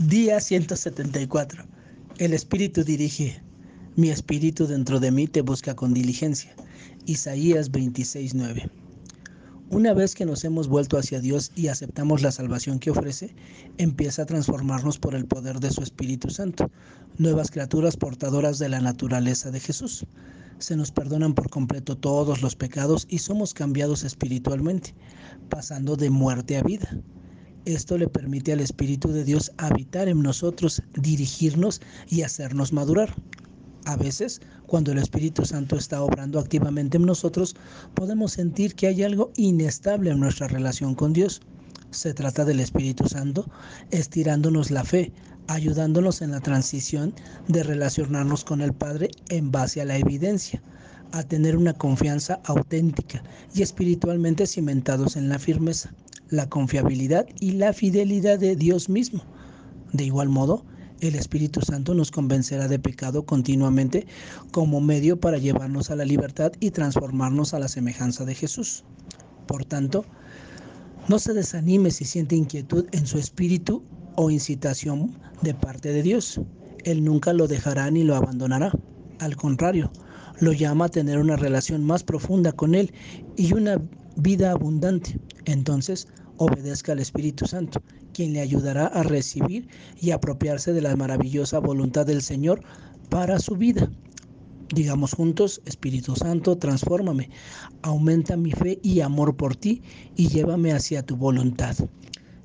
Día 174. El Espíritu dirige. Mi Espíritu dentro de mí te busca con diligencia. Isaías 26:9. Una vez que nos hemos vuelto hacia Dios y aceptamos la salvación que ofrece, empieza a transformarnos por el poder de su Espíritu Santo, nuevas criaturas portadoras de la naturaleza de Jesús. Se nos perdonan por completo todos los pecados y somos cambiados espiritualmente, pasando de muerte a vida. Esto le permite al Espíritu de Dios habitar en nosotros, dirigirnos y hacernos madurar. A veces, cuando el Espíritu Santo está obrando activamente en nosotros, podemos sentir que hay algo inestable en nuestra relación con Dios. Se trata del Espíritu Santo estirándonos la fe, ayudándonos en la transición de relacionarnos con el Padre en base a la evidencia, a tener una confianza auténtica y espiritualmente cimentados en la firmeza la confiabilidad y la fidelidad de Dios mismo. De igual modo, el Espíritu Santo nos convencerá de pecado continuamente como medio para llevarnos a la libertad y transformarnos a la semejanza de Jesús. Por tanto, no se desanime si siente inquietud en su espíritu o incitación de parte de Dios. Él nunca lo dejará ni lo abandonará. Al contrario, lo llama a tener una relación más profunda con Él y una vida abundante. Entonces, obedezca al Espíritu Santo, quien le ayudará a recibir y apropiarse de la maravillosa voluntad del Señor para su vida. Digamos juntos, Espíritu Santo, transfórmame, aumenta mi fe y amor por ti y llévame hacia tu voluntad.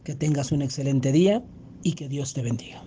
Que tengas un excelente día y que Dios te bendiga.